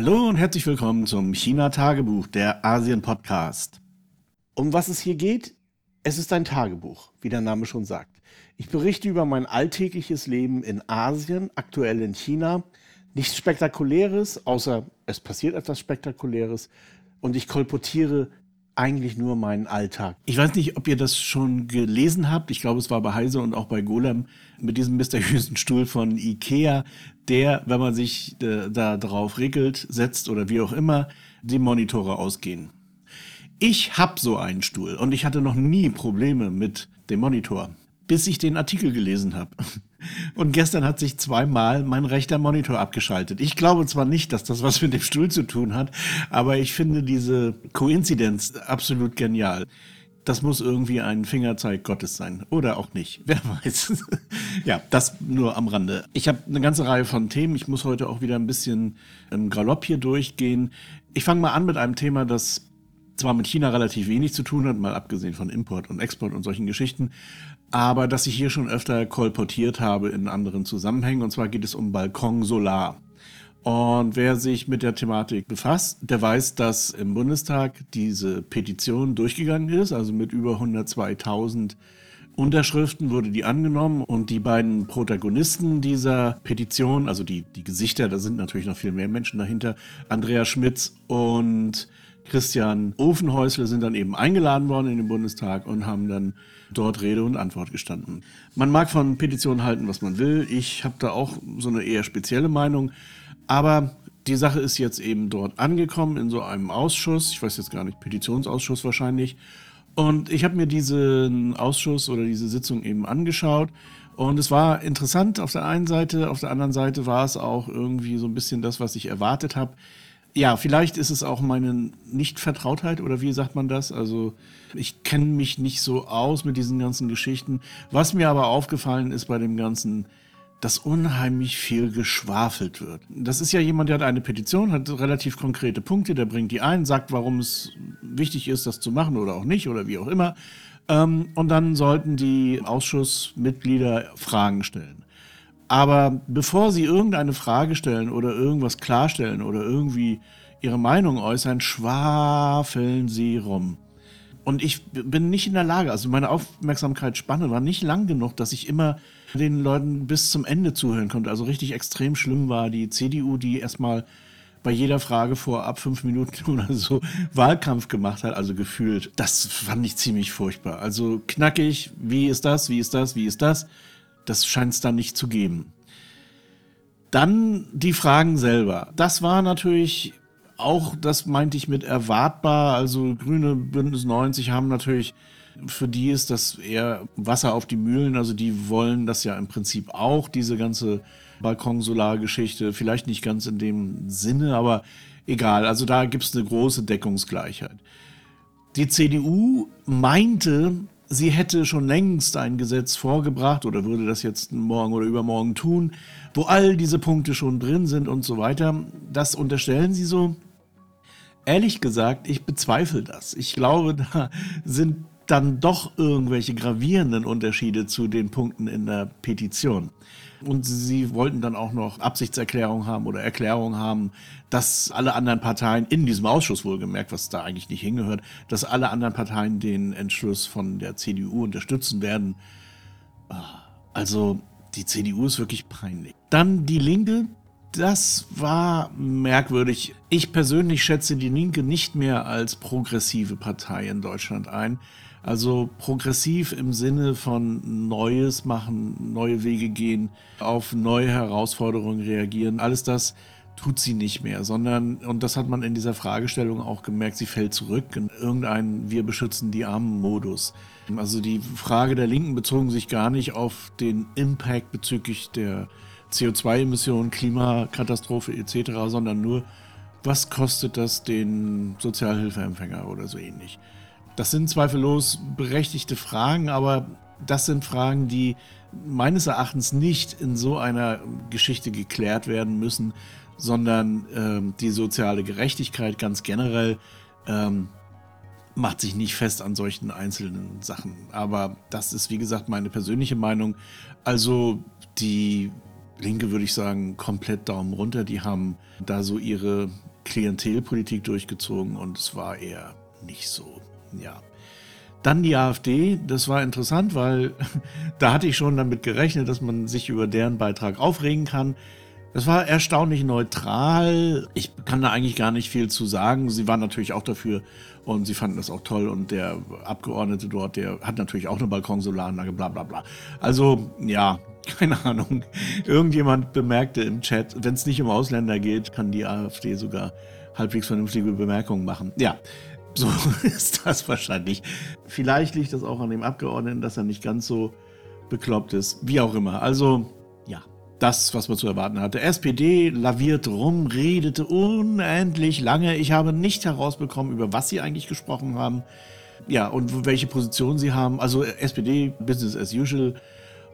Hallo und herzlich willkommen zum China-Tagebuch, der Asien-Podcast. Um was es hier geht? Es ist ein Tagebuch, wie der Name schon sagt. Ich berichte über mein alltägliches Leben in Asien, aktuell in China. Nichts Spektakuläres, außer es passiert etwas Spektakuläres. Und ich kolportiere eigentlich nur meinen Alltag. Ich weiß nicht, ob ihr das schon gelesen habt. Ich glaube, es war bei Heise und auch bei Golem mit diesem mysteriösen Stuhl von Ikea, der, wenn man sich äh, da drauf regelt, setzt oder wie auch immer, die Monitore ausgehen. Ich habe so einen Stuhl und ich hatte noch nie Probleme mit dem Monitor, bis ich den Artikel gelesen habe. Und gestern hat sich zweimal mein rechter Monitor abgeschaltet. Ich glaube zwar nicht, dass das was mit dem Stuhl zu tun hat, aber ich finde diese Koinzidenz absolut genial. Das muss irgendwie ein Fingerzeig Gottes sein. Oder auch nicht. Wer weiß. ja, das nur am Rande. Ich habe eine ganze Reihe von Themen. Ich muss heute auch wieder ein bisschen im Galopp hier durchgehen. Ich fange mal an mit einem Thema, das zwar mit China relativ wenig zu tun hat, mal abgesehen von Import und Export und solchen Geschichten, aber das ich hier schon öfter kolportiert habe in anderen Zusammenhängen. Und zwar geht es um Balkon Solar. Und wer sich mit der Thematik befasst, der weiß, dass im Bundestag diese Petition durchgegangen ist, also mit über 102.000 Unterschriften wurde die angenommen und die beiden Protagonisten dieser Petition, also die, die Gesichter, da sind natürlich noch viel mehr Menschen dahinter, Andrea Schmitz und Christian Ofenhäusle sind dann eben eingeladen worden in den Bundestag und haben dann dort Rede und Antwort gestanden. Man mag von Petitionen halten, was man will. Ich habe da auch so eine eher spezielle Meinung. Aber die Sache ist jetzt eben dort angekommen in so einem Ausschuss. Ich weiß jetzt gar nicht, Petitionsausschuss wahrscheinlich. Und ich habe mir diesen Ausschuss oder diese Sitzung eben angeschaut. Und es war interessant auf der einen Seite, auf der anderen Seite war es auch irgendwie so ein bisschen das, was ich erwartet habe ja, vielleicht ist es auch meine Nicht-Vertrautheit oder wie sagt man das? Also ich kenne mich nicht so aus mit diesen ganzen Geschichten. Was mir aber aufgefallen ist bei dem Ganzen, dass unheimlich viel geschwafelt wird. Das ist ja jemand, der hat eine Petition, hat relativ konkrete Punkte, der bringt die ein, sagt, warum es wichtig ist, das zu machen oder auch nicht oder wie auch immer. Ähm, und dann sollten die Ausschussmitglieder Fragen stellen. Aber bevor sie irgendeine Frage stellen oder irgendwas klarstellen oder irgendwie ihre Meinung äußern, schwafeln sie rum. Und ich bin nicht in der Lage, also meine Aufmerksamkeitsspanne war nicht lang genug, dass ich immer den Leuten bis zum Ende zuhören konnte. Also richtig extrem schlimm war die CDU, die erstmal bei jeder Frage vorab fünf Minuten oder so Wahlkampf gemacht hat, also gefühlt. Das fand ich ziemlich furchtbar. Also knackig, wie ist das, wie ist das, wie ist das? Das scheint es dann nicht zu geben. Dann die Fragen selber. Das war natürlich auch, das meinte ich mit erwartbar. Also Grüne Bündnis 90 haben natürlich, für die ist das eher Wasser auf die Mühlen. Also die wollen das ja im Prinzip auch, diese ganze Balkonsolar-Geschichte. Vielleicht nicht ganz in dem Sinne, aber egal. Also da gibt es eine große Deckungsgleichheit. Die CDU meinte, sie hätte schon längst ein Gesetz vorgebracht oder würde das jetzt morgen oder übermorgen tun, wo all diese Punkte schon drin sind und so weiter. Das unterstellen sie so. Ehrlich gesagt, ich bezweifle das. Ich glaube, da sind dann doch irgendwelche gravierenden Unterschiede zu den Punkten in der Petition. Und sie wollten dann auch noch Absichtserklärung haben oder Erklärung haben, dass alle anderen Parteien in diesem Ausschuss wohlgemerkt, was da eigentlich nicht hingehört, dass alle anderen Parteien den Entschluss von der CDU unterstützen werden. Ah, also die CDU ist wirklich peinlich. Dann die Linke. Das war merkwürdig. Ich persönlich schätze die Linke nicht mehr als progressive Partei in Deutschland ein. Also progressiv im Sinne von Neues machen, neue Wege gehen, auf neue Herausforderungen reagieren. Alles das tut sie nicht mehr, sondern, und das hat man in dieser Fragestellung auch gemerkt, sie fällt zurück in irgendeinen Wir beschützen die Armen-Modus. Also die Frage der Linken bezogen sich gar nicht auf den Impact bezüglich der CO2-Emissionen, Klimakatastrophe etc., sondern nur, was kostet das den Sozialhilfeempfänger oder so ähnlich. Das sind zweifellos berechtigte Fragen, aber das sind Fragen, die meines Erachtens nicht in so einer Geschichte geklärt werden müssen, sondern ähm, die soziale Gerechtigkeit ganz generell ähm, macht sich nicht fest an solchen einzelnen Sachen. Aber das ist, wie gesagt, meine persönliche Meinung. Also die Linke würde ich sagen, komplett Daumen runter. Die haben da so ihre Klientelpolitik durchgezogen und es war eher nicht so. Ja. Dann die AfD, das war interessant, weil da hatte ich schon damit gerechnet, dass man sich über deren Beitrag aufregen kann. Das war erstaunlich neutral. Ich kann da eigentlich gar nicht viel zu sagen. Sie waren natürlich auch dafür und sie fanden das auch toll. Und der Abgeordnete dort, der hat natürlich auch eine Balkonsolaranlage, bla bla bla. Also, ja, keine Ahnung. Irgendjemand bemerkte im Chat, wenn es nicht um Ausländer geht, kann die AfD sogar halbwegs vernünftige Bemerkungen machen. Ja, so ist das wahrscheinlich. Vielleicht liegt das auch an dem Abgeordneten, dass er nicht ganz so bekloppt ist. Wie auch immer. Also, ja, das, was man zu erwarten hatte. SPD laviert rum, redete unendlich lange. Ich habe nicht herausbekommen, über was sie eigentlich gesprochen haben. Ja, und welche Position sie haben. Also SPD, Business as usual.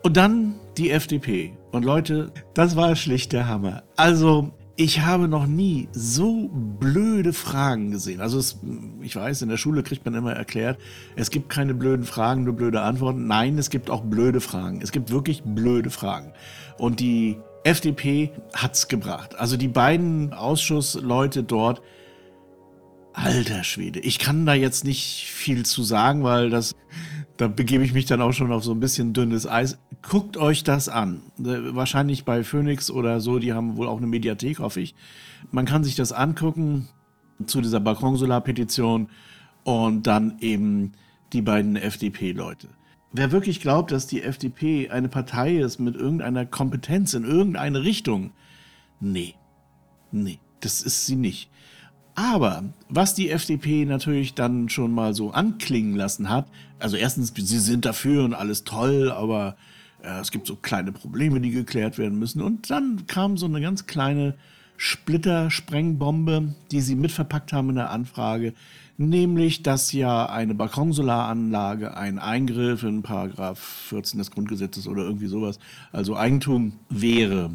Und dann die FDP. Und Leute, das war schlicht der Hammer. Also, ich habe noch nie so blöde Fragen gesehen. Also es, ich weiß, in der Schule kriegt man immer erklärt, es gibt keine blöden Fragen, nur blöde Antworten. Nein, es gibt auch blöde Fragen. Es gibt wirklich blöde Fragen. Und die FDP hat's gebracht. Also die beiden Ausschussleute dort, alter Schwede, ich kann da jetzt nicht viel zu sagen, weil das da begebe ich mich dann auch schon auf so ein bisschen dünnes Eis. Guckt euch das an. Äh, wahrscheinlich bei Phoenix oder so, die haben wohl auch eine Mediathek, hoffe ich. Man kann sich das angucken zu dieser Balkonsolar-Petition und dann eben die beiden FDP-Leute. Wer wirklich glaubt, dass die FDP eine Partei ist mit irgendeiner Kompetenz in irgendeine Richtung, nee, nee, das ist sie nicht. Aber was die FDP natürlich dann schon mal so anklingen lassen hat, also erstens, sie sind dafür und alles toll, aber äh, es gibt so kleine Probleme, die geklärt werden müssen. Und dann kam so eine ganz kleine Splitter-Sprengbombe, die sie mitverpackt haben in der Anfrage, nämlich, dass ja eine Balkonsolaranlage ein Eingriff in Paragraph 14 des Grundgesetzes oder irgendwie sowas, also Eigentum wäre.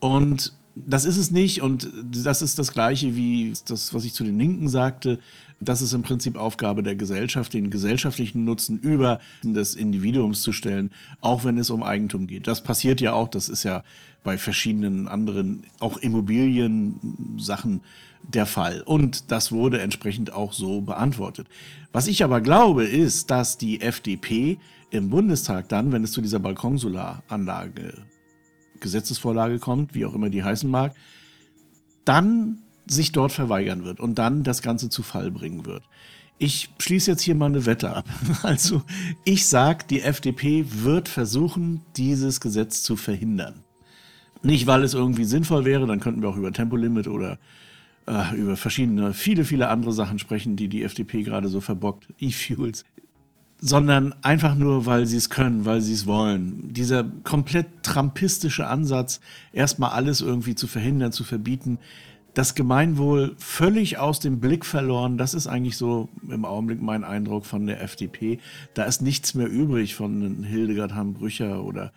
Und das ist es nicht und das ist das Gleiche wie das, was ich zu den Linken sagte. Das ist im Prinzip Aufgabe der Gesellschaft, den gesellschaftlichen Nutzen über des Individuums zu stellen, auch wenn es um Eigentum geht. Das passiert ja auch, das ist ja bei verschiedenen anderen, auch Immobiliensachen der Fall. Und das wurde entsprechend auch so beantwortet. Was ich aber glaube, ist, dass die FDP im Bundestag dann, wenn es zu dieser Balkonsolaranlage Gesetzesvorlage kommt, wie auch immer die heißen mag, dann sich dort verweigern wird und dann das Ganze zu Fall bringen wird. Ich schließe jetzt hier mal eine Wette ab. Also ich sage, die FDP wird versuchen, dieses Gesetz zu verhindern. Nicht, weil es irgendwie sinnvoll wäre, dann könnten wir auch über Tempolimit oder äh, über verschiedene, viele, viele andere Sachen sprechen, die die FDP gerade so verbockt. E-Fuels sondern einfach nur, weil sie es können, weil sie es wollen. Dieser komplett trampistische Ansatz, erstmal alles irgendwie zu verhindern, zu verbieten, das Gemeinwohl völlig aus dem Blick verloren. Das ist eigentlich so im Augenblick mein Eindruck von der FDP. Da ist nichts mehr übrig von Hildegard Hambrücher oder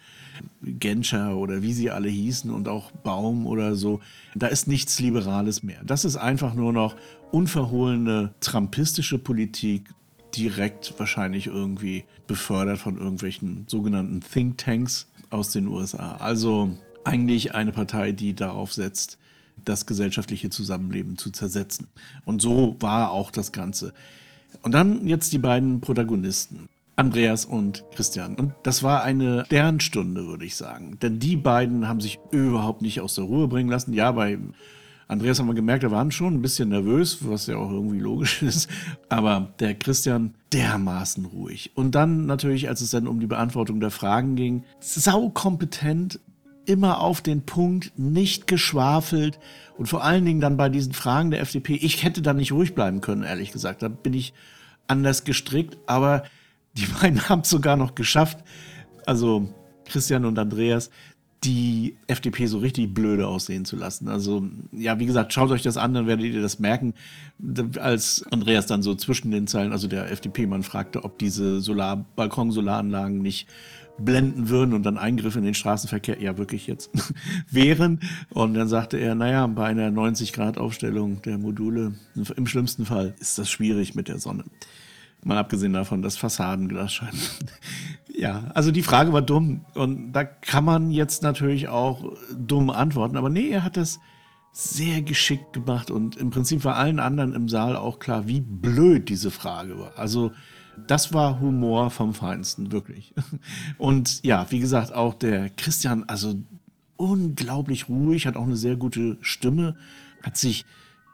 Genscher oder wie sie alle hießen und auch Baum oder so. Da ist nichts Liberales mehr. Das ist einfach nur noch unverhohlene trampistische Politik, direkt wahrscheinlich irgendwie befördert von irgendwelchen sogenannten Thinktanks aus den USA. Also eigentlich eine Partei, die darauf setzt, das gesellschaftliche Zusammenleben zu zersetzen. Und so war auch das Ganze. Und dann jetzt die beiden Protagonisten. Andreas und Christian. Und das war eine Sternstunde, würde ich sagen. Denn die beiden haben sich überhaupt nicht aus der Ruhe bringen lassen. Ja, bei Andreas haben wir gemerkt, er war schon ein bisschen nervös, was ja auch irgendwie logisch ist. Aber der Christian dermaßen ruhig. Und dann natürlich, als es dann um die Beantwortung der Fragen ging, saukompetent, immer auf den Punkt, nicht geschwafelt und vor allen Dingen dann bei diesen Fragen der FDP. Ich hätte da nicht ruhig bleiben können, ehrlich gesagt. Da bin ich anders gestrickt, aber die beiden haben es sogar noch geschafft. Also Christian und Andreas, die FDP so richtig blöde aussehen zu lassen. Also, ja, wie gesagt, schaut euch das an, dann werdet ihr das merken. Als Andreas dann so zwischen den Zeilen, also der FDP-Mann fragte, ob diese Solar Balkonsolaranlagen nicht blenden würden und dann Eingriffe in den Straßenverkehr, ja wirklich jetzt, wären. Und dann sagte er, naja, bei einer 90-Grad-Aufstellung der Module, im schlimmsten Fall, ist das schwierig mit der Sonne. Mal abgesehen davon, dass Fassadenglasscheiben ja, also die Frage war dumm und da kann man jetzt natürlich auch dumm antworten, aber nee, er hat das sehr geschickt gemacht und im Prinzip war allen anderen im Saal auch klar, wie blöd diese Frage war. Also das war Humor vom Feinsten, wirklich. Und ja, wie gesagt, auch der Christian, also unglaublich ruhig, hat auch eine sehr gute Stimme, hat sich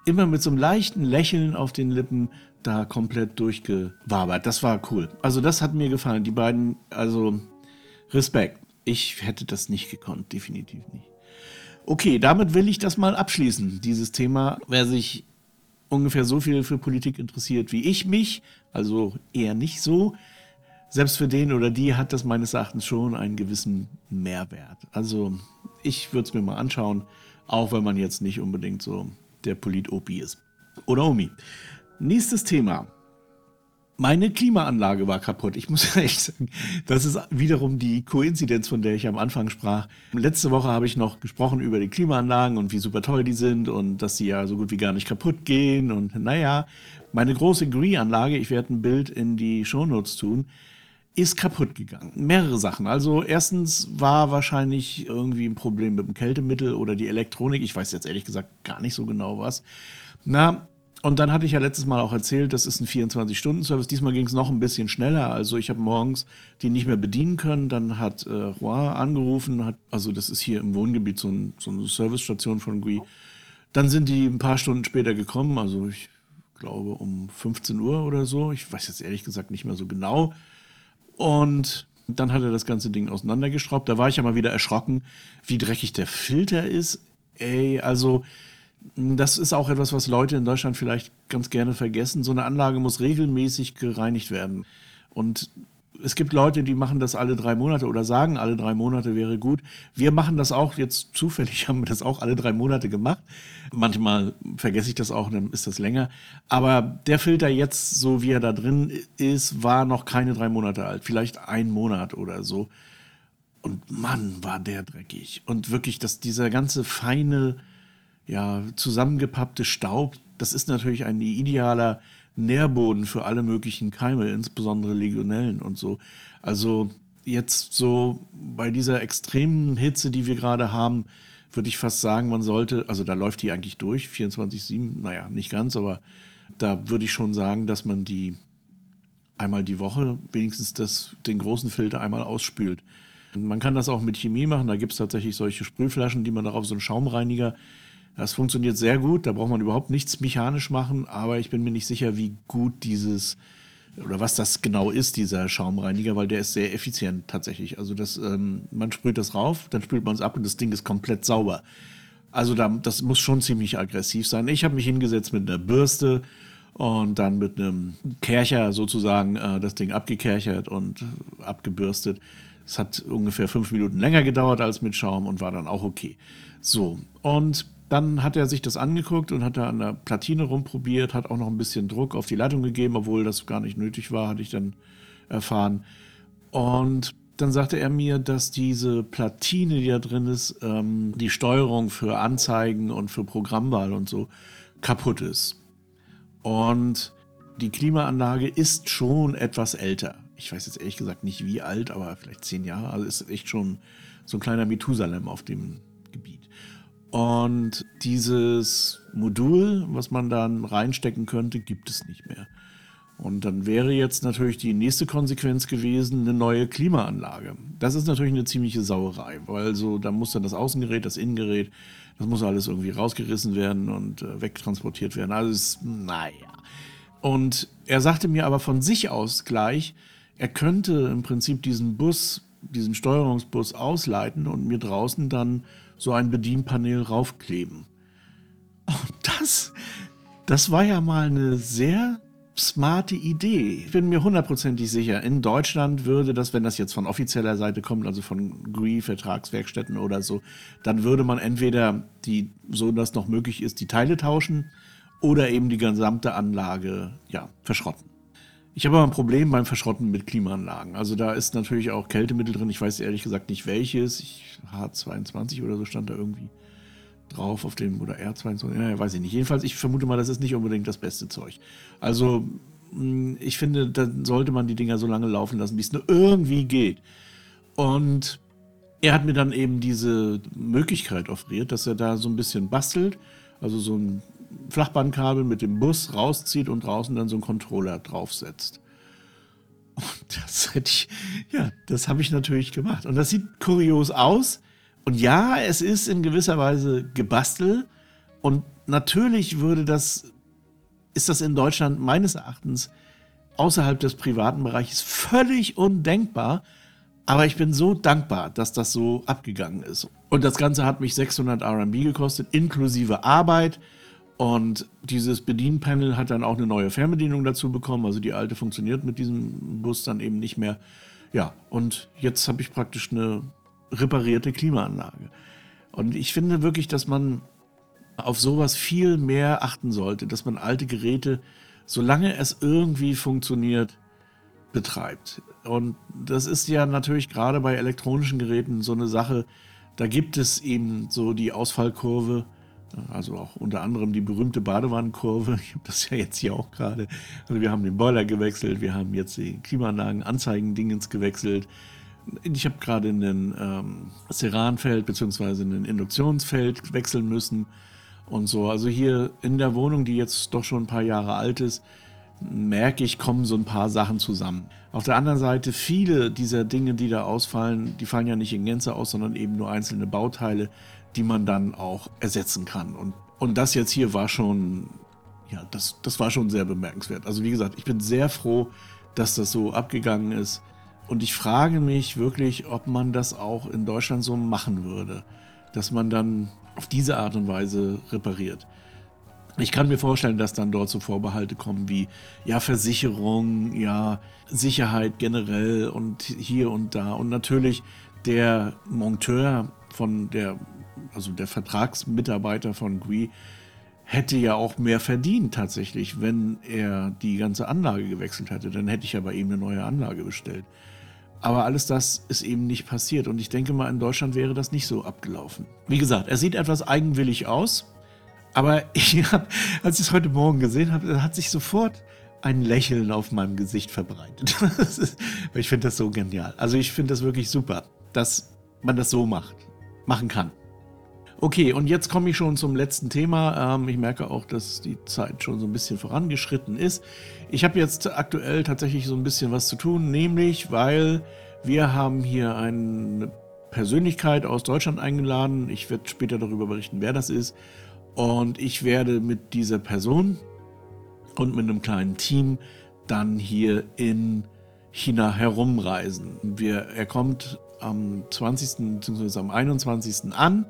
immer mit so einem leichten Lächeln auf den Lippen da komplett durchgewabert. Das war cool. Also das hat mir gefallen. Die beiden, also Respekt. Ich hätte das nicht gekonnt, definitiv nicht. Okay, damit will ich das mal abschließen, dieses Thema. Wer sich ungefähr so viel für Politik interessiert wie ich mich, also eher nicht so, selbst für den oder die hat das meines Erachtens schon einen gewissen Mehrwert. Also ich würde es mir mal anschauen, auch wenn man jetzt nicht unbedingt so der Polit-Opi ist. Oder Omi. Nächstes Thema. Meine Klimaanlage war kaputt. Ich muss echt sagen, das ist wiederum die Koinzidenz, von der ich am Anfang sprach. Letzte Woche habe ich noch gesprochen über die Klimaanlagen und wie super toll die sind und dass sie ja so gut wie gar nicht kaputt gehen. Und naja, meine große Gree-Anlage, ich werde ein Bild in die Shownotes tun, ist kaputt gegangen. Mehrere Sachen. Also erstens war wahrscheinlich irgendwie ein Problem mit dem Kältemittel oder die Elektronik. Ich weiß jetzt ehrlich gesagt gar nicht so genau was. Na, und dann hatte ich ja letztes Mal auch erzählt, das ist ein 24-Stunden-Service. Diesmal ging es noch ein bisschen schneller. Also ich habe morgens die nicht mehr bedienen können. Dann hat äh, Roy angerufen, hat, also das ist hier im Wohngebiet so, ein, so eine Servicestation von GUI. Dann sind die ein paar Stunden später gekommen, also ich glaube um 15 Uhr oder so. Ich weiß jetzt ehrlich gesagt nicht mehr so genau. Und dann hat er das ganze Ding auseinandergeschraubt. Da war ich ja mal wieder erschrocken, wie dreckig der Filter ist. Ey, also das ist auch etwas, was Leute in Deutschland vielleicht ganz gerne vergessen. So eine Anlage muss regelmäßig gereinigt werden. Und es gibt Leute, die machen das alle drei Monate oder sagen, alle drei Monate wäre gut. Wir machen das auch jetzt zufällig, haben wir das auch alle drei Monate gemacht. Manchmal vergesse ich das auch, dann ist das länger. Aber der Filter jetzt, so wie er da drin ist, war noch keine drei Monate alt. Vielleicht ein Monat oder so. Und Mann, war der dreckig. Und wirklich, dass dieser ganze feine, ja, zusammengepappte Staub, das ist natürlich ein idealer Nährboden für alle möglichen Keime, insbesondere Legionellen und so. Also jetzt so bei dieser extremen Hitze, die wir gerade haben, würde ich fast sagen, man sollte, also da läuft die eigentlich durch, 24-7, naja, nicht ganz, aber da würde ich schon sagen, dass man die einmal die Woche wenigstens das, den großen Filter einmal ausspült. Man kann das auch mit Chemie machen, da gibt es tatsächlich solche Sprühflaschen, die man darauf so einen Schaumreiniger das funktioniert sehr gut, da braucht man überhaupt nichts mechanisch machen, aber ich bin mir nicht sicher, wie gut dieses oder was das genau ist, dieser Schaumreiniger, weil der ist sehr effizient tatsächlich. Also das, ähm, man sprüht das rauf, dann spült man es ab und das Ding ist komplett sauber. Also da, das muss schon ziemlich aggressiv sein. Ich habe mich hingesetzt mit einer Bürste und dann mit einem Kercher sozusagen äh, das Ding abgekerchert und abgebürstet. Es hat ungefähr fünf Minuten länger gedauert als mit Schaum und war dann auch okay. So, und dann hat er sich das angeguckt und hat da an der Platine rumprobiert, hat auch noch ein bisschen Druck auf die Leitung gegeben, obwohl das gar nicht nötig war, hatte ich dann erfahren. Und dann sagte er mir, dass diese Platine, die da drin ist, ähm, die Steuerung für Anzeigen und für Programmwahl und so kaputt ist. Und die Klimaanlage ist schon etwas älter. Ich weiß jetzt ehrlich gesagt nicht wie alt, aber vielleicht zehn Jahre. Also ist echt schon so ein kleiner Methusalem auf dem und dieses Modul, was man dann reinstecken könnte, gibt es nicht mehr. Und dann wäre jetzt natürlich die nächste Konsequenz gewesen, eine neue Klimaanlage. Das ist natürlich eine ziemliche Sauerei, weil so, da muss dann das Außengerät, das Innengerät, das muss alles irgendwie rausgerissen werden und äh, wegtransportiert werden. Ist, naja. Und er sagte mir aber von sich aus gleich, er könnte im Prinzip diesen Bus, diesen Steuerungsbus ausleiten und mir draußen dann so ein Bedienpanel raufkleben. Und das, das war ja mal eine sehr smarte Idee. Ich bin mir hundertprozentig sicher, in Deutschland würde das, wenn das jetzt von offizieller Seite kommt, also von GRI, Vertragswerkstätten oder so, dann würde man entweder die, so dass noch möglich ist, die Teile tauschen oder eben die gesamte Anlage, ja, verschrotten. Ich habe aber ein Problem beim Verschrotten mit Klimaanlagen. Also da ist natürlich auch Kältemittel drin. Ich weiß ehrlich gesagt nicht welches. Ich, H22 oder so stand da irgendwie drauf auf dem, oder R22, ja, weiß ich nicht. Jedenfalls, ich vermute mal, das ist nicht unbedingt das beste Zeug. Also, hm, ich finde, da sollte man die Dinger so lange laufen lassen, wie es nur irgendwie geht. Und er hat mir dann eben diese Möglichkeit offeriert, dass er da so ein bisschen bastelt, also so ein Flachbandkabel mit dem Bus rauszieht und draußen dann so einen Controller draufsetzt. Und das hätte ich, ja, das habe ich natürlich gemacht. Und das sieht kurios aus. Und ja, es ist in gewisser Weise gebastelt. Und natürlich würde das, ist das in Deutschland meines Erachtens außerhalb des privaten Bereiches völlig undenkbar. Aber ich bin so dankbar, dass das so abgegangen ist. Und das Ganze hat mich 600 RMB gekostet, inklusive Arbeit. Und dieses Bedienpanel hat dann auch eine neue Fernbedienung dazu bekommen. Also die alte funktioniert mit diesem Bus dann eben nicht mehr. Ja, und jetzt habe ich praktisch eine reparierte Klimaanlage. Und ich finde wirklich, dass man auf sowas viel mehr achten sollte, dass man alte Geräte, solange es irgendwie funktioniert, betreibt. Und das ist ja natürlich gerade bei elektronischen Geräten so eine Sache, da gibt es eben so die Ausfallkurve also auch unter anderem die berühmte Badewannenkurve. Ich habe das ja jetzt hier auch gerade. Also wir haben den Boiler gewechselt, wir haben jetzt die Klimaanlagen, Anzeigendingens gewechselt. Ich habe gerade einen ähm, Ceranfeld bzw. ein Induktionsfeld wechseln müssen und so. Also hier in der Wohnung, die jetzt doch schon ein paar Jahre alt ist, merke ich, kommen so ein paar Sachen zusammen. Auf der anderen Seite, viele dieser Dinge, die da ausfallen, die fallen ja nicht in Gänze aus, sondern eben nur einzelne Bauteile, die man dann auch ersetzen kann. Und, und das jetzt hier war schon, ja, das, das war schon sehr bemerkenswert. Also wie gesagt, ich bin sehr froh, dass das so abgegangen ist. Und ich frage mich wirklich, ob man das auch in Deutschland so machen würde, dass man dann auf diese Art und Weise repariert. Ich kann mir vorstellen, dass dann dort so Vorbehalte kommen wie ja Versicherung, ja Sicherheit generell und hier und da und natürlich der Monteur von der also der Vertragsmitarbeiter von GUI, hätte ja auch mehr verdient tatsächlich, wenn er die ganze Anlage gewechselt hätte. Dann hätte ich aber eben eine neue Anlage bestellt. Aber alles das ist eben nicht passiert und ich denke mal, in Deutschland wäre das nicht so abgelaufen. Wie gesagt, er sieht etwas eigenwillig aus, aber ich als ich es heute Morgen gesehen habe, hat sich sofort ein Lächeln auf meinem Gesicht verbreitet. Ich finde das so genial. Also ich finde das wirklich super, dass man das so macht, machen kann. Okay, und jetzt komme ich schon zum letzten Thema. Ähm, ich merke auch, dass die Zeit schon so ein bisschen vorangeschritten ist. Ich habe jetzt aktuell tatsächlich so ein bisschen was zu tun, nämlich weil wir haben hier eine Persönlichkeit aus Deutschland eingeladen. Ich werde später darüber berichten, wer das ist. Und ich werde mit dieser Person und mit einem kleinen Team dann hier in China herumreisen. Wir, er kommt am 20. bzw. am 21. an.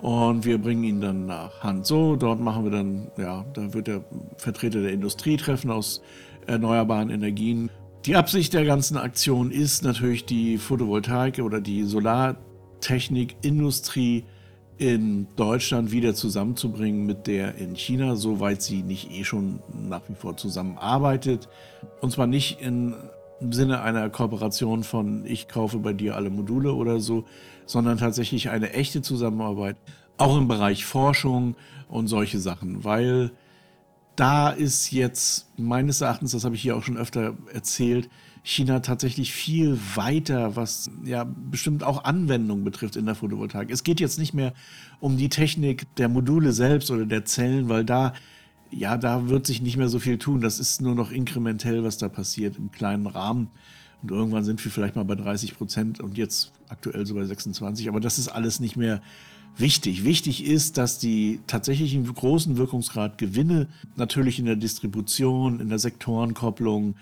Und wir bringen ihn dann nach Hanzhou. Dort machen wir dann, ja, da wird der Vertreter der Industrie treffen aus erneuerbaren Energien. Die Absicht der ganzen Aktion ist natürlich die Photovoltaik oder die Solartechnikindustrie in Deutschland wieder zusammenzubringen mit der in China, soweit sie nicht eh schon nach wie vor zusammenarbeitet. Und zwar nicht in, im Sinne einer Kooperation von ich kaufe bei dir alle Module oder so, sondern tatsächlich eine echte Zusammenarbeit, auch im Bereich Forschung und solche Sachen, weil da ist jetzt meines Erachtens, das habe ich hier auch schon öfter erzählt, China tatsächlich viel weiter, was ja bestimmt auch Anwendung betrifft in der Photovoltaik. Es geht jetzt nicht mehr um die Technik der Module selbst oder der Zellen, weil da ja, da wird sich nicht mehr so viel tun. Das ist nur noch inkrementell, was da passiert im kleinen Rahmen. Und irgendwann sind wir vielleicht mal bei 30 Prozent und jetzt aktuell so bei 26. Aber das ist alles nicht mehr wichtig. Wichtig ist, dass die tatsächlichen großen Wirkungsgrad Gewinne natürlich in der Distribution, in der Sektorenkopplung,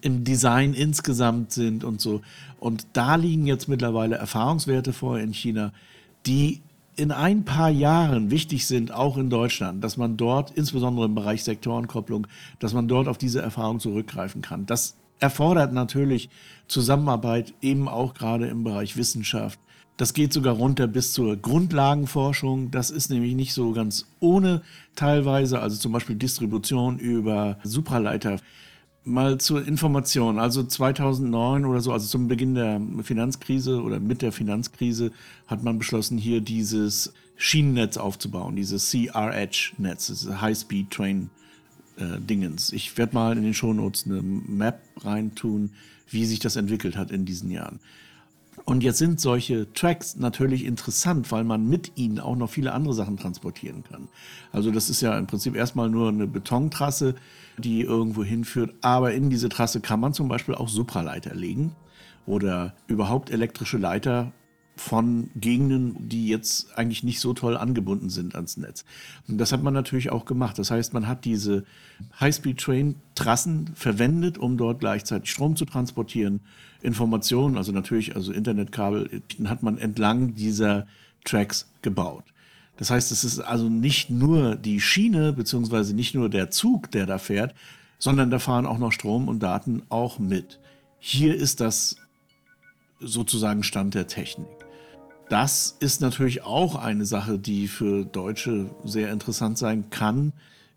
im Design insgesamt sind und so. Und da liegen jetzt mittlerweile Erfahrungswerte vor in China, die in ein paar Jahren wichtig sind, auch in Deutschland, dass man dort, insbesondere im Bereich Sektorenkopplung, dass man dort auf diese Erfahrung zurückgreifen kann. Das erfordert natürlich Zusammenarbeit eben auch gerade im Bereich Wissenschaft. Das geht sogar runter bis zur Grundlagenforschung. Das ist nämlich nicht so ganz ohne teilweise, also zum Beispiel Distribution über Supraleiter. Mal zur Information, also 2009 oder so, also zum Beginn der Finanzkrise oder mit der Finanzkrise hat man beschlossen, hier dieses Schienennetz aufzubauen, dieses CRH-Netz, das High-Speed Train äh. Ich werde mal in den Shownotes eine Map reintun, wie sich das entwickelt hat in diesen Jahren. Und jetzt sind solche Tracks natürlich interessant, weil man mit ihnen auch noch viele andere Sachen transportieren kann. Also das ist ja im Prinzip erstmal nur eine Betontrasse, die irgendwo hinführt. Aber in diese Trasse kann man zum Beispiel auch Supraleiter legen oder überhaupt elektrische Leiter von Gegenden, die jetzt eigentlich nicht so toll angebunden sind ans Netz. Und das hat man natürlich auch gemacht. Das heißt, man hat diese High-Speed-Train-Trassen verwendet, um dort gleichzeitig Strom zu transportieren, Informationen, also natürlich, also Internetkabel, hat man entlang dieser Tracks gebaut. Das heißt, es ist also nicht nur die Schiene, beziehungsweise nicht nur der Zug, der da fährt, sondern da fahren auch noch Strom und Daten auch mit. Hier ist das sozusagen Stand der Technik. Das ist natürlich auch eine Sache, die für Deutsche sehr interessant sein kann,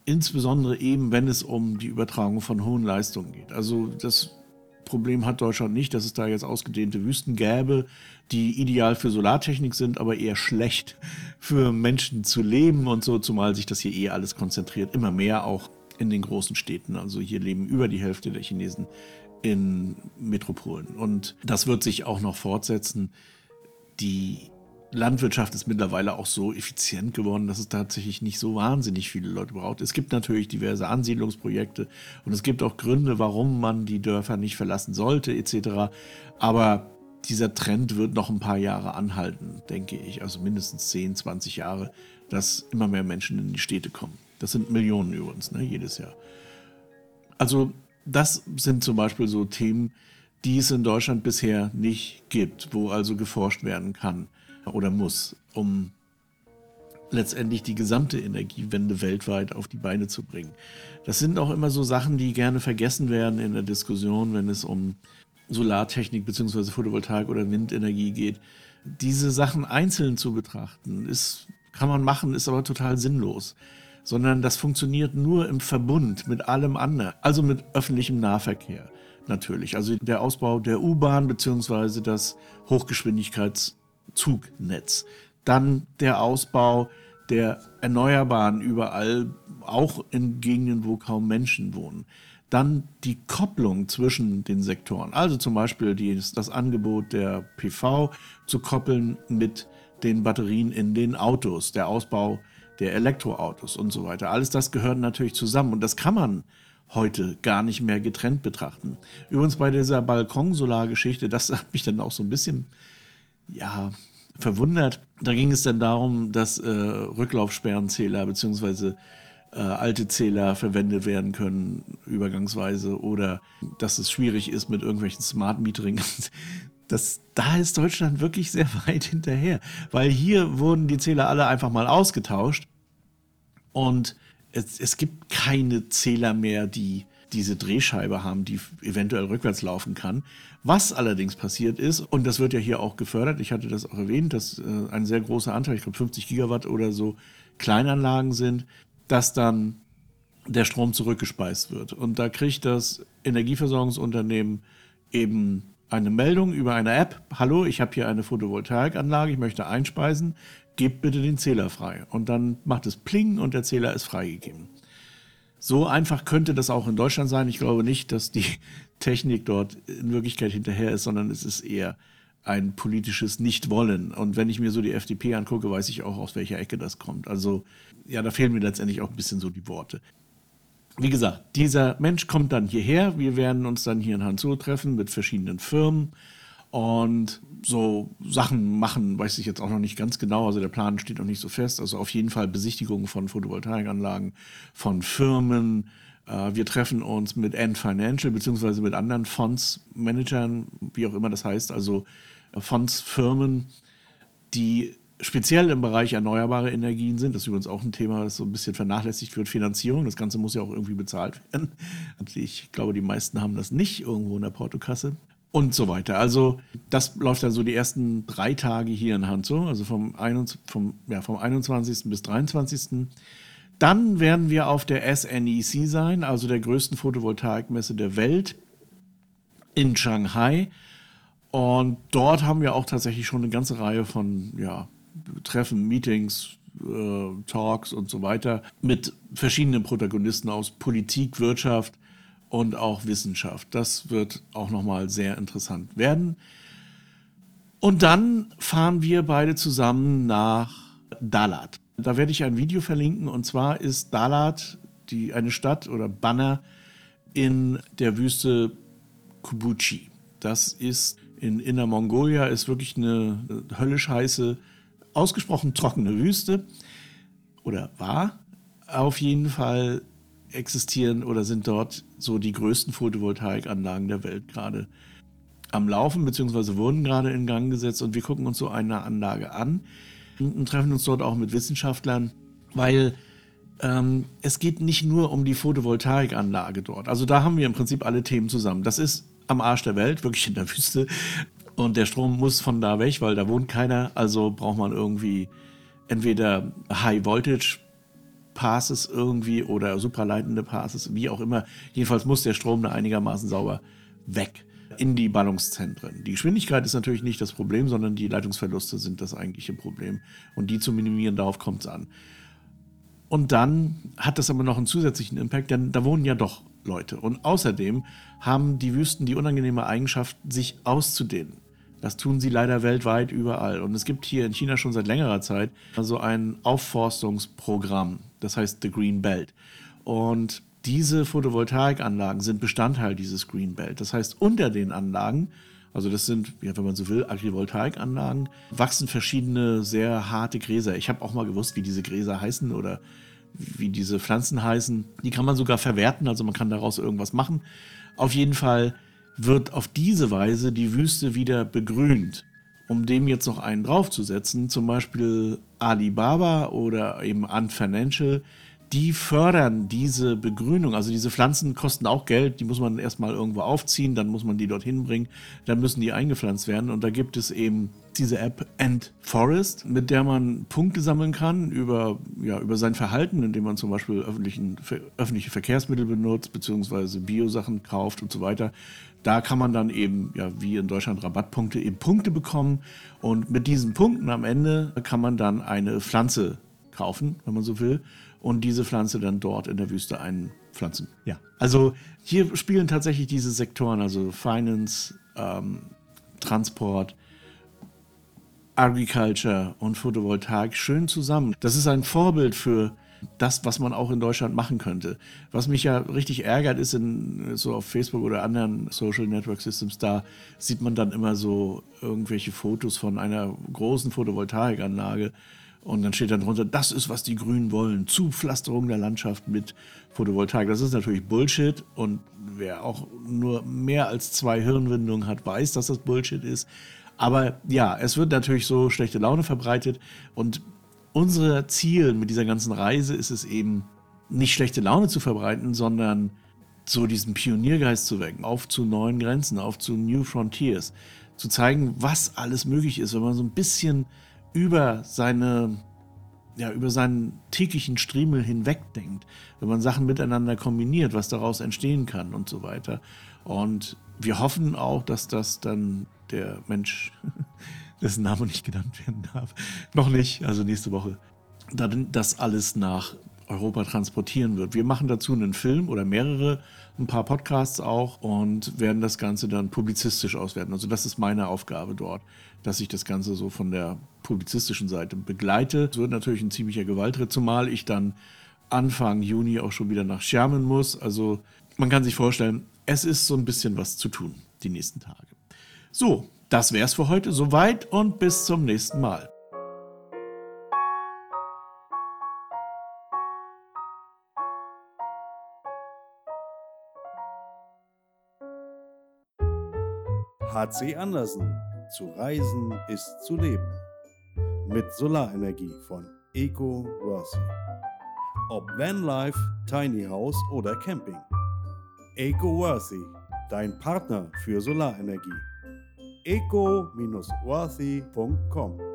insbesondere eben, wenn es um die Übertragung von hohen Leistungen geht. Also das Problem hat Deutschland nicht, dass es da jetzt ausgedehnte Wüsten gäbe, die ideal für Solartechnik sind, aber eher schlecht für Menschen zu leben und so, zumal sich das hier eh alles konzentriert, immer mehr auch in den großen Städten. Also hier leben über die Hälfte der Chinesen in Metropolen. Und das wird sich auch noch fortsetzen. Die Landwirtschaft ist mittlerweile auch so effizient geworden, dass es tatsächlich nicht so wahnsinnig viele Leute braucht. Es gibt natürlich diverse Ansiedlungsprojekte und es gibt auch Gründe, warum man die Dörfer nicht verlassen sollte, etc. Aber dieser Trend wird noch ein paar Jahre anhalten, denke ich. Also mindestens 10, 20 Jahre, dass immer mehr Menschen in die Städte kommen. Das sind Millionen übrigens, ne, jedes Jahr. Also das sind zum Beispiel so Themen, die es in Deutschland bisher nicht gibt, wo also geforscht werden kann oder muss, um letztendlich die gesamte Energiewende weltweit auf die Beine zu bringen. Das sind auch immer so Sachen, die gerne vergessen werden in der Diskussion, wenn es um Solartechnik bzw. Photovoltaik oder Windenergie geht. Diese Sachen einzeln zu betrachten, ist, kann man machen, ist aber total sinnlos sondern das funktioniert nur im Verbund mit allem anderen, also mit öffentlichem Nahverkehr natürlich. Also der Ausbau der U-Bahn beziehungsweise das Hochgeschwindigkeitszugnetz. Dann der Ausbau der Erneuerbaren überall, auch in Gegenden, wo kaum Menschen wohnen. Dann die Kopplung zwischen den Sektoren, also zum Beispiel die, das Angebot der PV zu koppeln mit den Batterien in den Autos, der Ausbau der Elektroautos und so weiter. Alles das gehört natürlich zusammen und das kann man heute gar nicht mehr getrennt betrachten. Übrigens bei dieser Balkonsolargeschichte, das hat mich dann auch so ein bisschen, ja, verwundert. Da ging es dann darum, dass äh, Rücklaufsperrenzähler bzw. Äh, alte Zähler verwendet werden können, übergangsweise, oder dass es schwierig ist mit irgendwelchen Smart Metering. Das, da ist Deutschland wirklich sehr weit hinterher, weil hier wurden die Zähler alle einfach mal ausgetauscht und es, es gibt keine Zähler mehr, die diese Drehscheibe haben, die eventuell rückwärts laufen kann. Was allerdings passiert ist, und das wird ja hier auch gefördert, ich hatte das auch erwähnt, dass äh, ein sehr großer Anteil, ich glaube 50 Gigawatt oder so, Kleinanlagen sind, dass dann der Strom zurückgespeist wird. Und da kriegt das Energieversorgungsunternehmen eben eine Meldung über eine App. Hallo, ich habe hier eine Photovoltaikanlage, ich möchte einspeisen, gebt bitte den Zähler frei. Und dann macht es Pling und der Zähler ist freigegeben. So einfach könnte das auch in Deutschland sein. Ich glaube nicht, dass die Technik dort in Wirklichkeit hinterher ist, sondern es ist eher ein politisches Nichtwollen. Und wenn ich mir so die FDP angucke, weiß ich auch, aus welcher Ecke das kommt. Also ja, da fehlen mir letztendlich auch ein bisschen so die Worte wie gesagt, dieser Mensch kommt dann hierher. Wir werden uns dann hier in Hanzhou treffen mit verschiedenen Firmen und so Sachen machen, weiß ich jetzt auch noch nicht ganz genau. Also der Plan steht noch nicht so fest. Also auf jeden Fall Besichtigungen von Photovoltaikanlagen, von Firmen. Äh, wir treffen uns mit Ant Financial beziehungsweise mit anderen Fondsmanagern, wie auch immer das heißt, also Fondsfirmen, die speziell im Bereich erneuerbare Energien sind. Das ist übrigens auch ein Thema, das so ein bisschen vernachlässigt wird. Finanzierung. Das Ganze muss ja auch irgendwie bezahlt werden. Ich glaube, die meisten haben das nicht irgendwo in der Portokasse. Und so weiter. Also, das läuft dann so die ersten drei Tage hier in Hanzo, also vom, 21, vom, ja, vom 21. bis 23. Dann werden wir auf der SNEC sein, also der größten Photovoltaikmesse der Welt in Shanghai. Und dort haben wir auch tatsächlich schon eine ganze Reihe von ja, Treffen, Meetings, äh, Talks und so weiter mit verschiedenen Protagonisten aus Politik, Wirtschaft und auch Wissenschaft. Das wird auch nochmal sehr interessant werden. Und dann fahren wir beide zusammen nach Dalat. Da werde ich ein Video verlinken. Und zwar ist Dalat die, eine Stadt oder Banner in der Wüste Kubuchi. Das ist in Inner Mongolia, ist wirklich eine höllisch heiße, ausgesprochen trockene Wüste. Oder war. Auf jeden Fall existieren oder sind dort so die größten Photovoltaikanlagen der Welt gerade am Laufen, beziehungsweise wurden gerade in Gang gesetzt und wir gucken uns so eine Anlage an und treffen uns dort auch mit Wissenschaftlern, weil ähm, es geht nicht nur um die Photovoltaikanlage dort. Also da haben wir im Prinzip alle Themen zusammen. Das ist am Arsch der Welt, wirklich in der Wüste. Und der Strom muss von da weg, weil da wohnt keiner. Also braucht man irgendwie entweder High Voltage Passes irgendwie oder supraleitende Passes, wie auch immer. Jedenfalls muss der Strom da einigermaßen sauber weg in die Ballungszentren. Die Geschwindigkeit ist natürlich nicht das Problem, sondern die Leitungsverluste sind das eigentliche Problem. Und die zu minimieren, darauf kommt es an. Und dann hat das aber noch einen zusätzlichen Impact, denn da wohnen ja doch Leute. Und außerdem haben die Wüsten die unangenehme Eigenschaft, sich auszudehnen. Das tun sie leider weltweit überall. Und es gibt hier in China schon seit längerer Zeit so ein Aufforstungsprogramm, das heißt The Green Belt. Und diese Photovoltaikanlagen sind Bestandteil dieses Green Belt. Das heißt, unter den Anlagen, also das sind, ja, wenn man so will, Agrivoltaikanlagen, wachsen verschiedene sehr harte Gräser. Ich habe auch mal gewusst, wie diese Gräser heißen oder wie diese Pflanzen heißen. Die kann man sogar verwerten, also man kann daraus irgendwas machen. Auf jeden Fall wird auf diese Weise die Wüste wieder begrünt. Um dem jetzt noch einen draufzusetzen, zum Beispiel Alibaba oder eben Ant Financial, die fördern diese Begrünung. Also diese Pflanzen kosten auch Geld, die muss man erstmal irgendwo aufziehen, dann muss man die dorthin bringen, dann müssen die eingepflanzt werden. Und da gibt es eben diese App End Forest, mit der man Punkte sammeln kann über, ja, über sein Verhalten, indem man zum Beispiel öffentlichen, öffentliche Verkehrsmittel benutzt, beziehungsweise Biosachen kauft und so weiter. Da kann man dann eben, ja, wie in Deutschland Rabattpunkte, eben Punkte bekommen. Und mit diesen Punkten am Ende kann man dann eine Pflanze kaufen, wenn man so will und diese Pflanze dann dort in der Wüste einpflanzen. Ja. Also hier spielen tatsächlich diese Sektoren, also Finance, ähm, Transport, Agriculture und Photovoltaik schön zusammen. Das ist ein Vorbild für das, was man auch in Deutschland machen könnte. Was mich ja richtig ärgert, ist in, so auf Facebook oder anderen Social Network Systems, da sieht man dann immer so irgendwelche Fotos von einer großen Photovoltaikanlage und dann steht dann drunter, das ist, was die Grünen wollen. Zupflasterung der Landschaft mit Photovoltaik. Das ist natürlich Bullshit. Und wer auch nur mehr als zwei Hirnwindungen hat, weiß, dass das Bullshit ist. Aber ja, es wird natürlich so schlechte Laune verbreitet. Und unser Ziel mit dieser ganzen Reise ist es eben, nicht schlechte Laune zu verbreiten, sondern so diesen Pioniergeist zu wecken, auf zu neuen Grenzen, auf zu New Frontiers, zu zeigen, was alles möglich ist, wenn man so ein bisschen über seine ja, über seinen täglichen Striemel hinwegdenkt, wenn man Sachen miteinander kombiniert, was daraus entstehen kann und so weiter. Und wir hoffen auch, dass das dann der Mensch, dessen Name nicht genannt werden darf, noch nicht, also nächste Woche, dann das alles nach Europa transportieren wird. Wir machen dazu einen Film oder mehrere, ein paar Podcasts auch und werden das Ganze dann publizistisch auswerten. Also das ist meine Aufgabe dort, dass ich das Ganze so von der publizistischen Seite begleite. Es wird natürlich ein ziemlicher Gewaltritt, zumal ich dann Anfang Juni auch schon wieder nach Schermen muss. Also man kann sich vorstellen, es ist so ein bisschen was zu tun die nächsten Tage. So, das wär's für heute. Soweit und bis zum nächsten Mal. HC Andersen. Zu reisen ist zu leben. Mit Solarenergie von Eco Worthy. Ob Vanlife, Tiny House oder Camping. Eco Worthy, dein Partner für Solarenergie. eco-wazi.com.